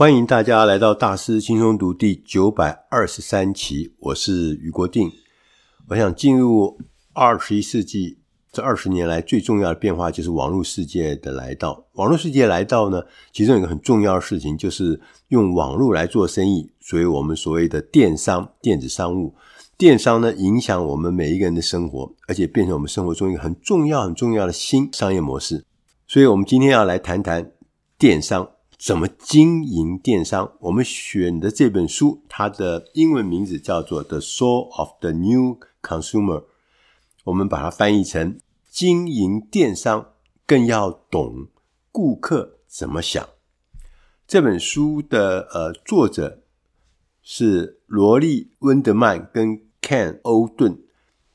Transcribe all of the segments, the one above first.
欢迎大家来到大师轻松读第九百二十三期，我是余国定。我想进入二十一世纪，这二十年来最重要的变化就是网络世界的来到。网络世界来到呢，其中有一个很重要的事情，就是用网络来做生意，所以我们所谓的电商、电子商务。电商呢，影响我们每一个人的生活，而且变成我们生活中一个很重要、很重要的新商业模式。所以，我们今天要来谈谈电商。怎么经营电商？我们选的这本书，它的英文名字叫做《The Soul of the New Consumer》，我们把它翻译成“经营电商更要懂顾客怎么想”。这本书的呃作者是罗莉·温德曼跟 Ken 欧顿，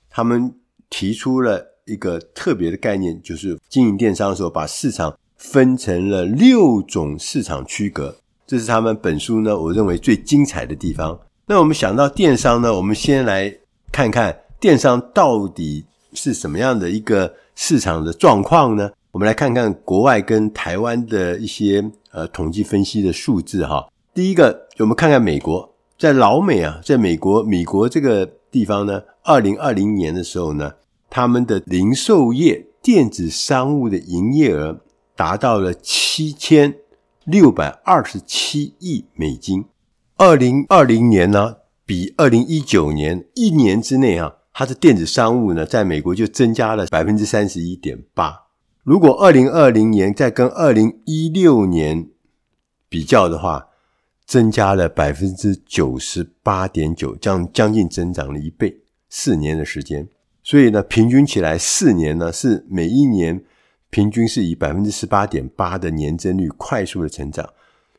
他们提出了一个特别的概念，就是经营电商的时候，把市场分成了六种市场区隔，这是他们本书呢，我认为最精彩的地方。那我们想到电商呢，我们先来看看电商到底是什么样的一个市场的状况呢？我们来看看国外跟台湾的一些呃统计分析的数字哈。第一个，我们看看美国，在老美啊，在美国，美国这个地方呢，二零二零年的时候呢，他们的零售业电子商务的营业额。达到了七千六百二十七亿美金。二零二零年呢，比二零一九年一年之内啊，它的电子商务呢，在美国就增加了百分之三十一点八。如果二零二零年再跟二零一六年比较的话，增加了百分之九十八点九，将将近增长了一倍。四年的时间，所以呢，平均起来四年呢，是每一年。平均是以百分之十八点八的年增率快速的成长，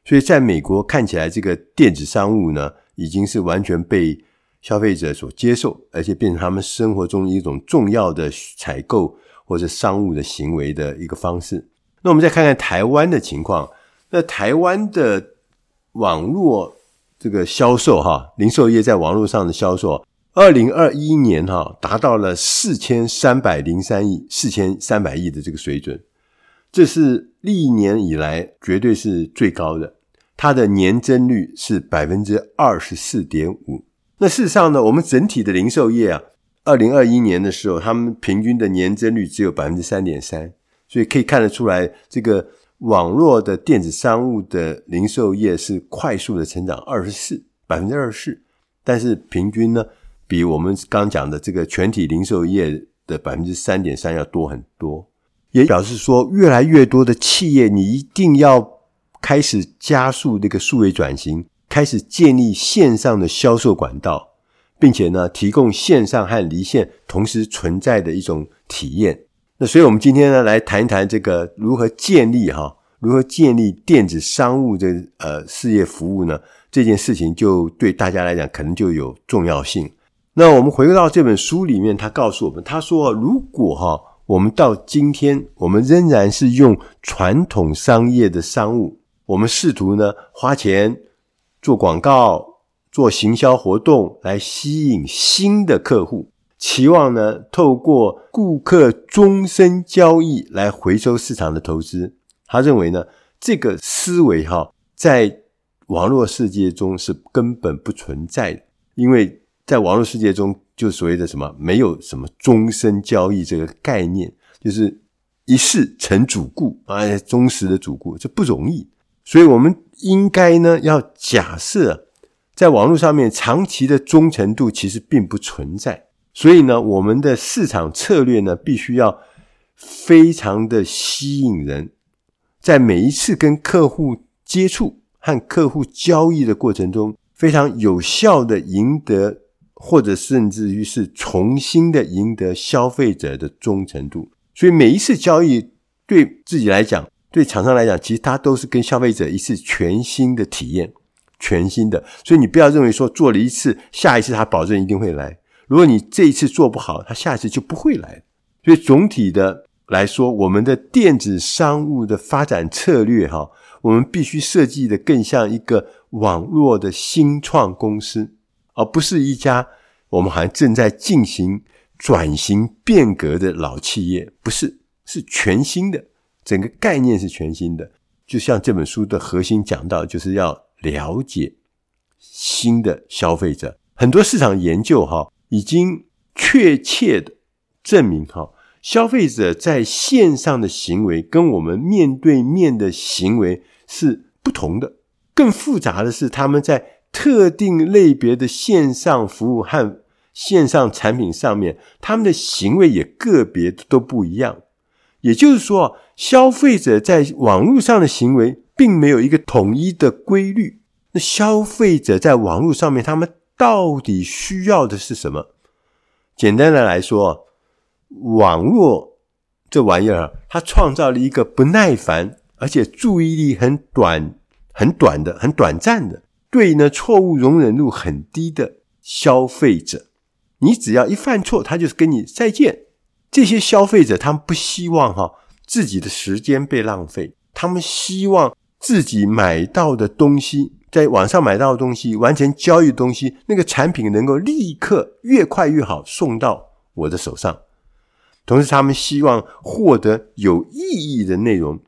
所以在美国看起来，这个电子商务呢，已经是完全被消费者所接受，而且变成他们生活中一种重要的采购或者商务的行为的一个方式。那我们再看看台湾的情况，那台湾的网络这个销售哈，零售业在网络上的销售。二零二一年哈达到了四千三百零三亿，四千三百亿的这个水准，这是历年以来绝对是最高的。它的年增率是百分之二十四点五。那事实上呢，我们整体的零售业啊，二零二一年的时候，他们平均的年增率只有百分之三点三，所以可以看得出来，这个网络的电子商务的零售业是快速的成长，二十四百分之二十四，但是平均呢，比我们刚讲的这个全体零售业的百分之三点三要多很多，也表示说，越来越多的企业，你一定要开始加速这个数位转型，开始建立线上的销售管道，并且呢，提供线上和离线同时存在的一种体验。那所以，我们今天呢，来谈一谈这个如何建立哈，如何建立电子商务的呃事业服务呢？这件事情就对大家来讲，可能就有重要性。那我们回到这本书里面，他告诉我们，他说，如果哈，我们到今天，我们仍然是用传统商业的商务，我们试图呢花钱做广告、做行销活动来吸引新的客户，期望呢透过顾客终身交易来回收市场的投资。他认为呢，这个思维哈，在网络世界中是根本不存在的，因为。在网络世界中，就所谓的什么，没有什么终身交易这个概念，就是一世成主顾啊，忠实的主顾，这不容易。所以，我们应该呢，要假设在网络上面长期的忠诚度其实并不存在。所以呢，我们的市场策略呢，必须要非常的吸引人，在每一次跟客户接触和客户交易的过程中，非常有效的赢得。或者甚至于是重新的赢得消费者的忠诚度，所以每一次交易对自己来讲，对厂商来讲，其实它都是跟消费者一次全新的体验，全新的。所以你不要认为说做了一次，下一次他保证一定会来。如果你这一次做不好，他下一次就不会来。所以总体的来说，我们的电子商务的发展策略，哈，我们必须设计的更像一个网络的新创公司。而不是一家我们好像正在进行转型变革的老企业，不是，是全新的，整个概念是全新的。就像这本书的核心讲到，就是要了解新的消费者。很多市场研究哈，已经确切的证明哈，消费者在线上的行为跟我们面对面的行为是不同的。更复杂的是，他们在特定类别的线上服务和线上产品上面，他们的行为也个别都不一样。也就是说，消费者在网络上的行为并没有一个统一的规律。那消费者在网络上面，他们到底需要的是什么？简单的来说，网络这玩意儿，它创造了一个不耐烦，而且注意力很短、很短的、很短暂的，对呢错误容忍度很低的消费者。你只要一犯错，他就是跟你再见。这些消费者他们不希望哈自己的时间被浪费，他们希望自己买到的东西。在网上买到的东西，完成交易的东西，那个产品能够立刻越快越好送到我的手上。同时，他们希望获得有意义的内容，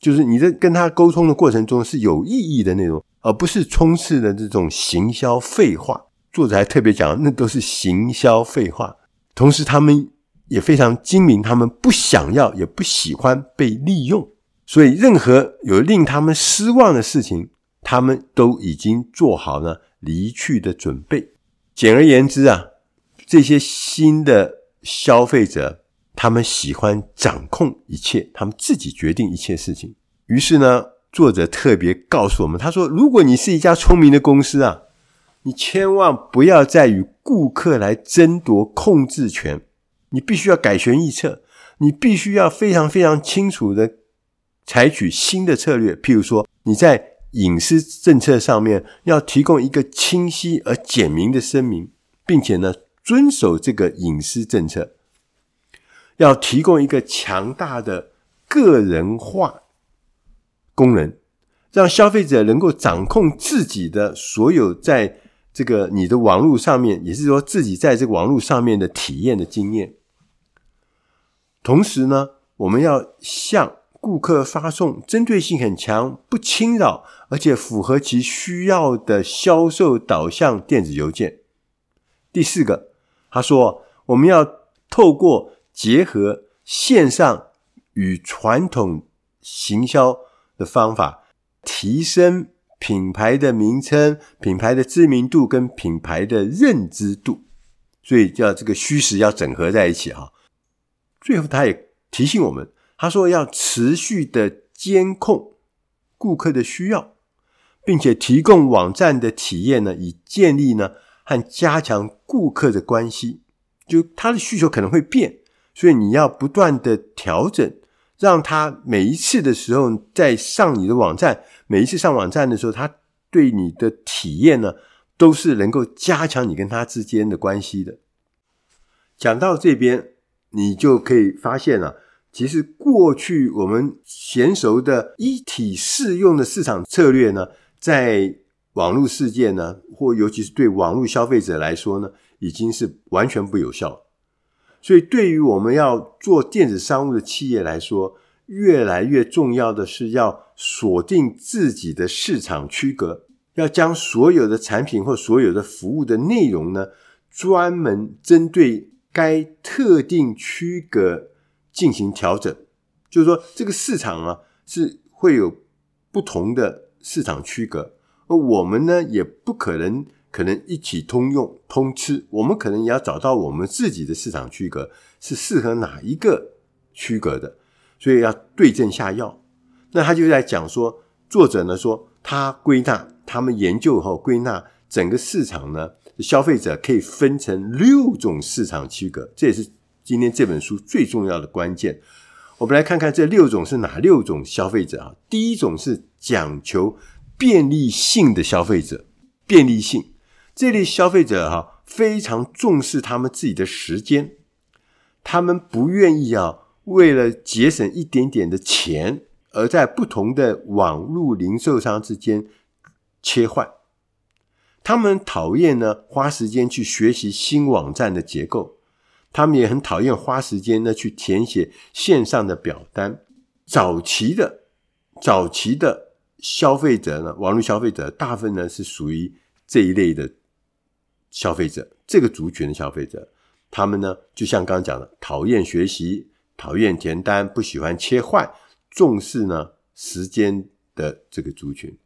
就是你在跟他沟通的过程中是有意义的内容，而不是充斥的这种行销废话。作者还特别讲，那都是行销废话。同时，他们也非常精明，他们不想要，也不喜欢被利用，所以任何有令他们失望的事情。他们都已经做好了离去的准备。简而言之啊，这些新的消费者，他们喜欢掌控一切，他们自己决定一切事情。于是呢，作者特别告诉我们，他说：“如果你是一家聪明的公司啊，你千万不要再与顾客来争夺控制权，你必须要改弦易辙，你必须要非常非常清楚的采取新的策略。譬如说，你在。”隐私政策上面要提供一个清晰而简明的声明，并且呢，遵守这个隐私政策，要提供一个强大的个人化功能，让消费者能够掌控自己的所有在这个你的网络上面，也是说自己在这个网络上面的体验的经验。同时呢，我们要向顾客发送针对性很强、不侵扰，而且符合其需要的销售导向电子邮件。第四个，他说我们要透过结合线上与传统行销的方法，提升品牌的名称、品牌的知名度跟品牌的认知度。所以叫这个虚实要整合在一起哈。最后，他也提醒我们。他说：“要持续的监控顾客的需要，并且提供网站的体验呢，以建立呢和加强顾客的关系。就他的需求可能会变，所以你要不断的调整，让他每一次的时候在上你的网站，每一次上网站的时候，他对你的体验呢，都是能够加强你跟他之间的关系的。讲到这边，你就可以发现了。”其实过去我们娴熟的一体适用的市场策略呢，在网络世界呢，或尤其是对网络消费者来说呢，已经是完全不有效。所以，对于我们要做电子商务的企业来说，越来越重要的是要锁定自己的市场区隔，要将所有的产品或所有的服务的内容呢，专门针对该特定区隔。进行调整，就是说，这个市场啊是会有不同的市场区隔，而我们呢也不可能可能一起通用通吃，我们可能也要找到我们自己的市场区隔是适合哪一个区隔的，所以要对症下药。那他就在讲说，作者呢说他归纳，他们研究后归纳整个市场呢，消费者可以分成六种市场区隔，这也是。今天这本书最重要的关键，我们来看看这六种是哪六种消费者啊？第一种是讲求便利性的消费者，便利性这类消费者哈，非常重视他们自己的时间，他们不愿意啊，为了节省一点点的钱，而在不同的网络零售商之间切换。他们讨厌呢，花时间去学习新网站的结构。他们也很讨厌花时间呢去填写线上的表单。早期的早期的消费者呢，网络消费者大部分呢是属于这一类的消费者，这个族群的消费者，他们呢就像刚刚讲的，讨厌学习，讨厌填单，不喜欢切换，重视呢时间的这个族群。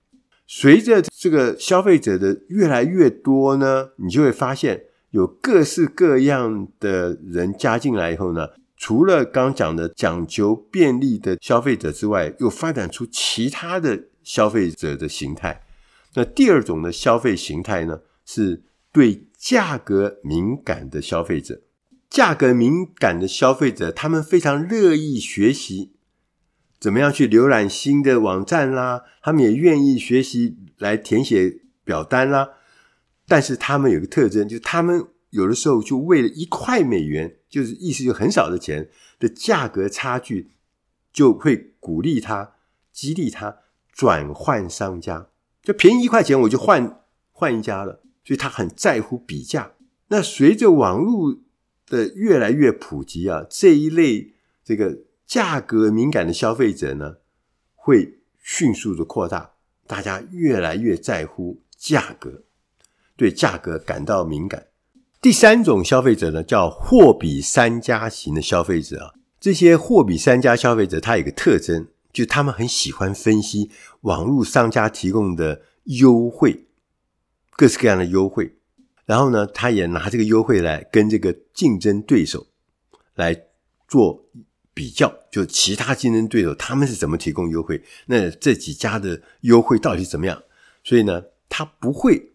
随着这个消费者的越来越多呢，你就会发现有各式各样的人加进来以后呢，除了刚讲的讲求便利的消费者之外，又发展出其他的消费者的形态。那第二种的消费形态呢，是对价格敏感的消费者。价格敏感的消费者，他们非常乐意学习。怎么样去浏览新的网站啦？他们也愿意学习来填写表单啦。但是他们有个特征，就是他们有的时候就为了一块美元，就是意思就很少的钱的价格差距，就会鼓励他、激励他转换商家，就便宜一块钱我就换换一家了。所以他很在乎比价。那随着网络的越来越普及啊，这一类这个。价格敏感的消费者呢，会迅速的扩大，大家越来越在乎价格，对价格感到敏感。第三种消费者呢，叫货比三家型的消费者啊。这些货比三家消费者，他有个特征，就他们很喜欢分析网络商家提供的优惠，各式各样的优惠，然后呢，他也拿这个优惠来跟这个竞争对手来做。比较就其他竞争对手他们是怎么提供优惠，那这几家的优惠到底怎么样？所以呢，他不会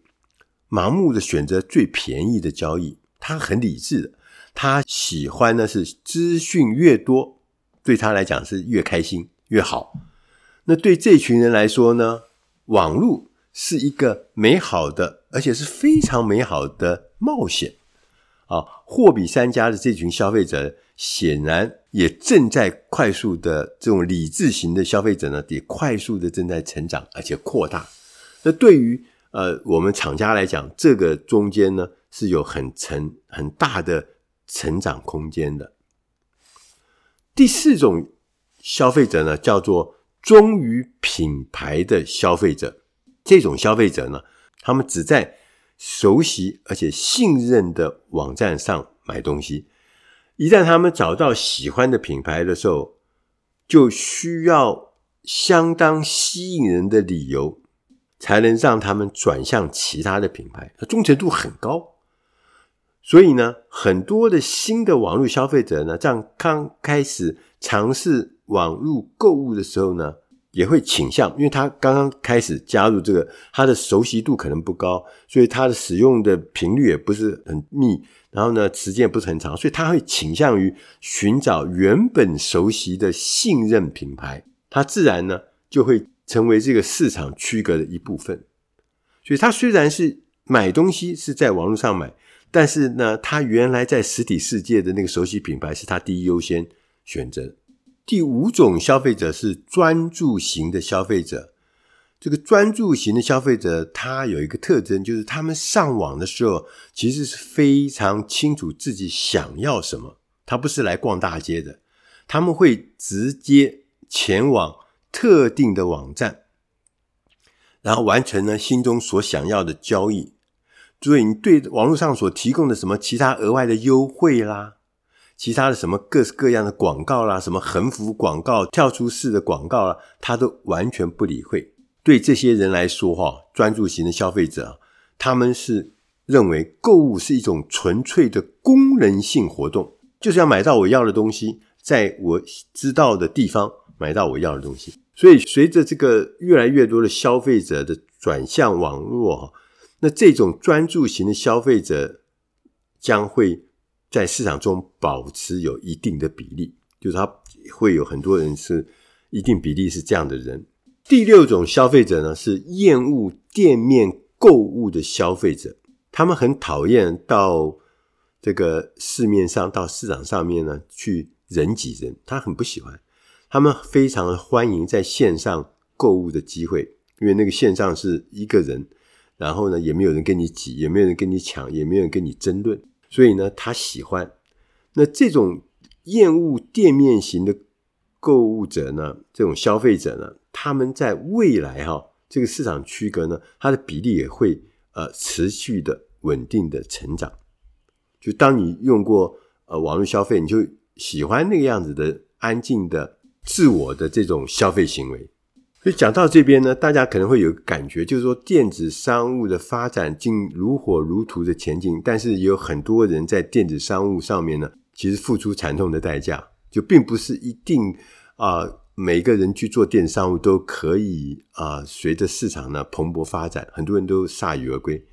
盲目的选择最便宜的交易，他很理智的，他喜欢的是资讯越多，对他来讲是越开心越好。那对这群人来说呢，网络是一个美好的，而且是非常美好的冒险啊！货比三家的这群消费者。显然也正在快速的这种理智型的消费者呢，也快速的正在成长，而且扩大。那对于呃我们厂家来讲，这个中间呢是有很成很大的成长空间的。第四种消费者呢，叫做忠于品牌的消费者。这种消费者呢，他们只在熟悉而且信任的网站上买东西。一旦他们找到喜欢的品牌的时候，就需要相当吸引人的理由，才能让他们转向其他的品牌，忠诚度很高。所以呢，很多的新的网络消费者呢，这样刚开始尝试网络购物的时候呢，也会倾向，因为他刚刚开始加入这个，他的熟悉度可能不高，所以他的使用的频率也不是很密。然后呢，时间也不是很长，所以他会倾向于寻找原本熟悉的信任品牌，他自然呢就会成为这个市场区隔的一部分。所以，他虽然是买东西是在网络上买，但是呢，他原来在实体世界的那个熟悉品牌是他第一优先选择。第五种消费者是专注型的消费者。这个专注型的消费者，他有一个特征，就是他们上网的时候，其实是非常清楚自己想要什么。他不是来逛大街的，他们会直接前往特定的网站，然后完成了心中所想要的交易。所以，你对网络上所提供的什么其他额外的优惠啦，其他的什么各式各样的广告啦，什么横幅广告、跳出式的广告啦，他都完全不理会。对这些人来说，哈，专注型的消费者，他们是认为购物是一种纯粹的功能性活动，就是要买到我要的东西，在我知道的地方买到我要的东西。所以，随着这个越来越多的消费者的转向网络，哈，那这种专注型的消费者将会在市场中保持有一定的比例，就是他会有很多人是一定比例是这样的人。第六种消费者呢，是厌恶店面购物的消费者，他们很讨厌到这个市面上、到市场上面呢去人挤人，他很不喜欢。他们非常欢迎在线上购物的机会，因为那个线上是一个人，然后呢也没有人跟你挤，也没有人跟你抢，也没有人跟你争论，所以呢他喜欢。那这种厌恶店面型的购物者呢，这种消费者呢，他们在未来哈、这个市场区隔呢，它的比例也会呃持续的稳定的成长。就当你用过呃网络消费，你就喜欢那个样子的安静的自我的这种消费行为。所以讲到这边呢，大家可能会有个感觉，就是说电子商务的发展竟如火如荼的前进，但是也有很多人在电子商务上面呢，其实付出惨痛的代价。就并不是一定啊、呃，每个人去做电子商务都可以啊、随着市场呢蓬勃发展，很多人都铩羽而归。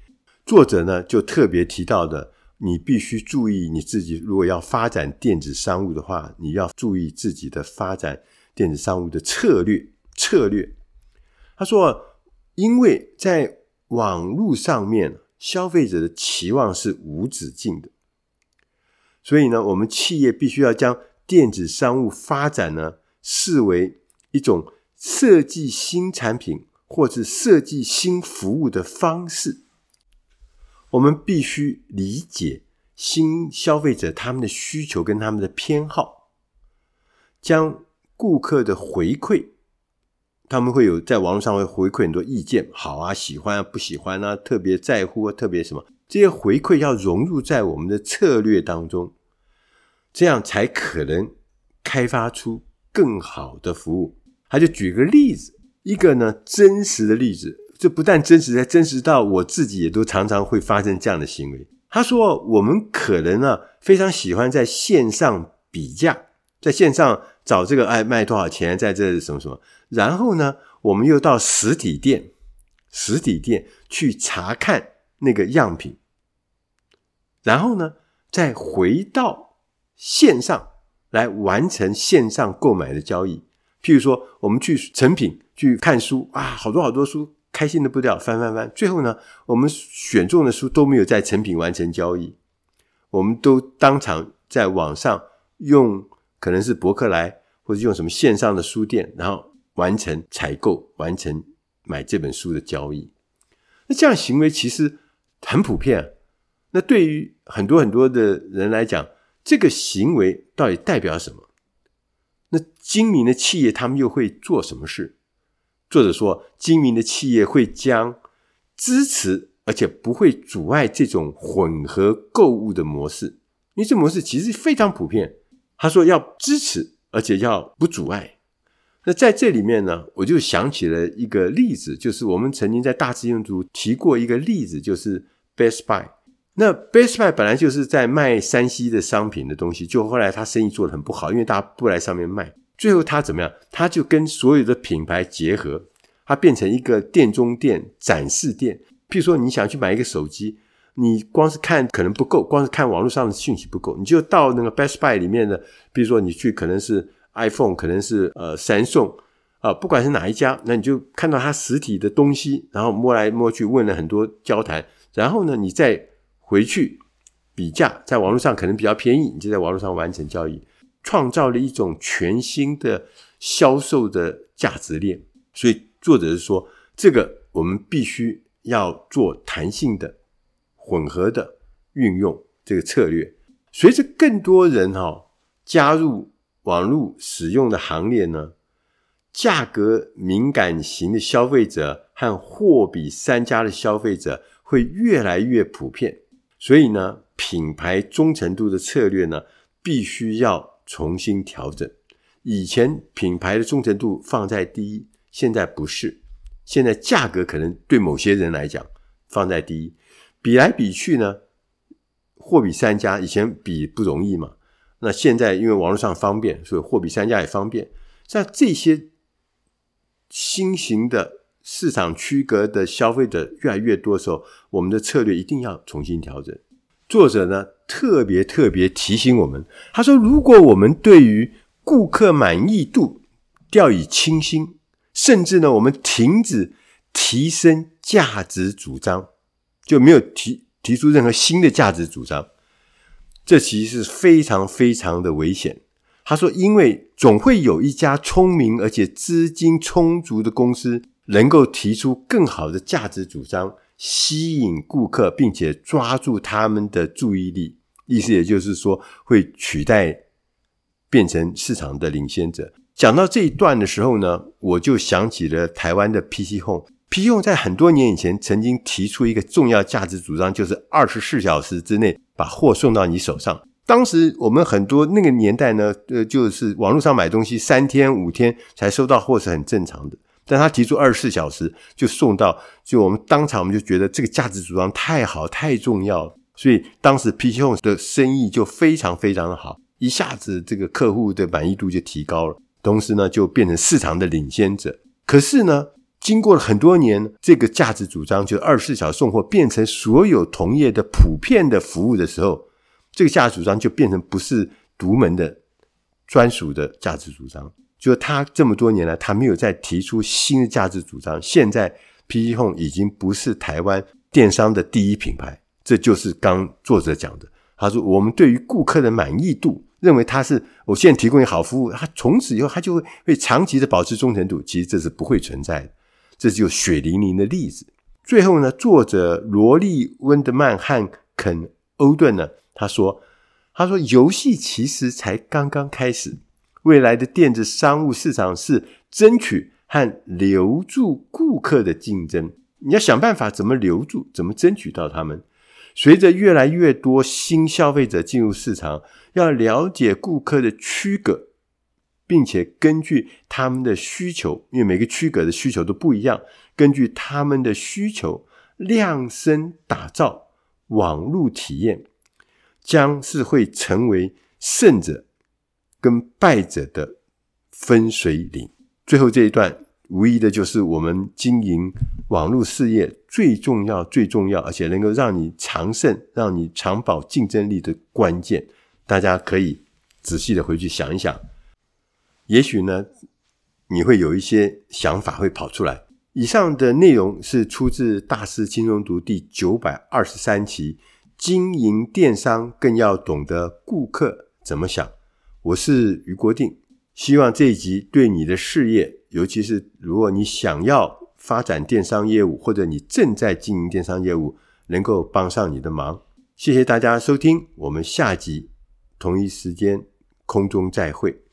作者呢就特别提到的，你必须注意你自己，如果要发展电子商务的话，你要注意自己的发展电子商务的策略。策略，他说，因为在网络上面，消费者的期望是无止境的，所以呢，我们企业必须要将电子商务发展呢，视为一种设计新产品或者设计新服务的方式。我们必须理解新消费者他们的需求跟他们的偏好，将顾客的回馈，他们会有在网络上会回馈很多意见，好啊，喜欢啊，不喜欢啊，特别在乎啊，特别什么，这些回馈要融入在我们的策略当中。这样才可能开发出更好的服务。他就举个例子，一个呢真实的例子，这不但真实，还真实到我自己也都常常会发生这样的行为。他说，我们可能呢非常喜欢在线上比价，在线上找这个哎卖多少钱，在这什么什么，然后呢我们又到实体店，实体店去查看那个样品，然后呢再回到。线上来完成线上购买的交易，譬如说，我们去成品去看书啊，好多好多书，开心的不得了，翻翻翻。最后呢，我们选中的书都没有在成品完成交易，我们都当场在网上用可能是博客来或者用什么线上的书店，然后完成采购，完成买这本书的交易。那这样行为其实很普遍。那对于很多很多的人来讲，这个行为到底代表什么？那精明的企业他们又会做什么事？作者说，精明的企业会将支持而且不会阻碍这种混合购物的模式，因为这模式其实非常普遍。他说要支持而且要不阻碍。那在这里面呢，我就想起了一个例子，就是我们曾经在大智论组提过一个例子，就是 Best Buy。那 Best Buy 本来就是在卖 3C 的商品的东西，就后来他生意做得很不好，因为大家不来上面卖。最后他怎么样？他就跟所有的品牌结合，他变成一个店中店、展示店。譬如说，你想去买一个手机，你光是看可能不够，光是看网络上的讯息不够，你就到那个 Best Buy 里面的，比如说你去可能是 iPhone，可能是呃 Samsung 啊，不管是哪一家，那你就看到它实体的东西，然后摸来摸去，问了很多交谈，然后呢，你再。回去比价，在网络上可能比较便宜，你就在网络上完成交易，创造了一种全新的销售的价值链。所以作者是说，这个我们必须要做弹性的、混合的运用这个策略。随着更多人哈加入网络使用的行列呢，价格敏感型的消费者和货比三家的消费者会越来越普遍。所以呢，品牌忠诚度的策略呢，必须要重新调整。以前品牌的忠诚度放在第一，现在不是。现在价格可能对某些人来讲放在第一，比来比去呢，货比三家。以前比不容易嘛，那现在因为网络上方便，所以货比三家也方便。像这些新型的。市场区隔的消费者越来越多的时候，我们的策略一定要重新调整。作者呢，特别特别提醒我们，他说：“如果我们对于顾客满意度掉以轻心，甚至呢，我们停止提升价值主张，就没有提提出任何新的价值主张，这其实是非常非常的危险。”他说：“因为总会有一家聪明而且资金充足的公司。”能够提出更好的价值主张，吸引顾客，并且抓住他们的注意力，意思也就是说，会取代变成市场的领先者。讲到这一段的时候呢，我就想起了台湾的 PC Home。PC Home 在很多年以前曾经提出一个重要价值主张，就是二十四小时之内把货送到你手上。当时我们很多那个年代呢，呃，就是网络上买东西三天五天才收到货是很正常的。但他提出二十四小时就送到，就我们当场我们就觉得这个价值主张太好太重要，所以当时 PC Home 的生意就非常非常的好，一下子这个客户的满意度就提高了。同时呢，就变成市场的领先者。可是呢，经过了很多年，这个价值主张，就二十四小时送货，变成所有同业的普遍的服务的时候，这个价值主张就变成不是独门的专属的价值主张。就是他这么多年来，他没有再提出新的价值主张。现在，PC Home 已经不是台湾电商的第一品牌。这就是刚作者讲的，他说：“我们对于顾客的满意度。”认为他是我现在提供你好服务，他从此以后他就会会长期的保持忠诚度。其实这是不会存在的，这就血淋淋的例子。最后呢，作者罗莉温德曼和肯欧顿呢，他说：“他说游戏其实才刚刚开始，未来的电子商务市场是争取和留住顾客的竞争。你要想办法怎么留住，怎么争取到他们。”随着越来越多新消费者进入市场，要了解顾客的区隔，并且根据他们的需求，因为每个区隔的需求都不一样，根据他们的需求量身打造网络体验，将是会成为胜者跟败者的分水岭。最后这一段。无疑的就是我们经营网络事业最重要、最重要，而且能够让你长胜、让你长保竞争力的关键。大家可以仔细的回去想一想，也许呢，你会有一些想法会跑出来。以上的内容是出自《大师轻松读》第九百二十三期，经营电商更要懂得顾客怎么想。我是于国定，希望这一集对你的事业。尤其是如果你想要发展电商业务，或者你正在经营电商业务，能够帮上你的忙。谢谢大家收听，我们下集同一时间空中再会。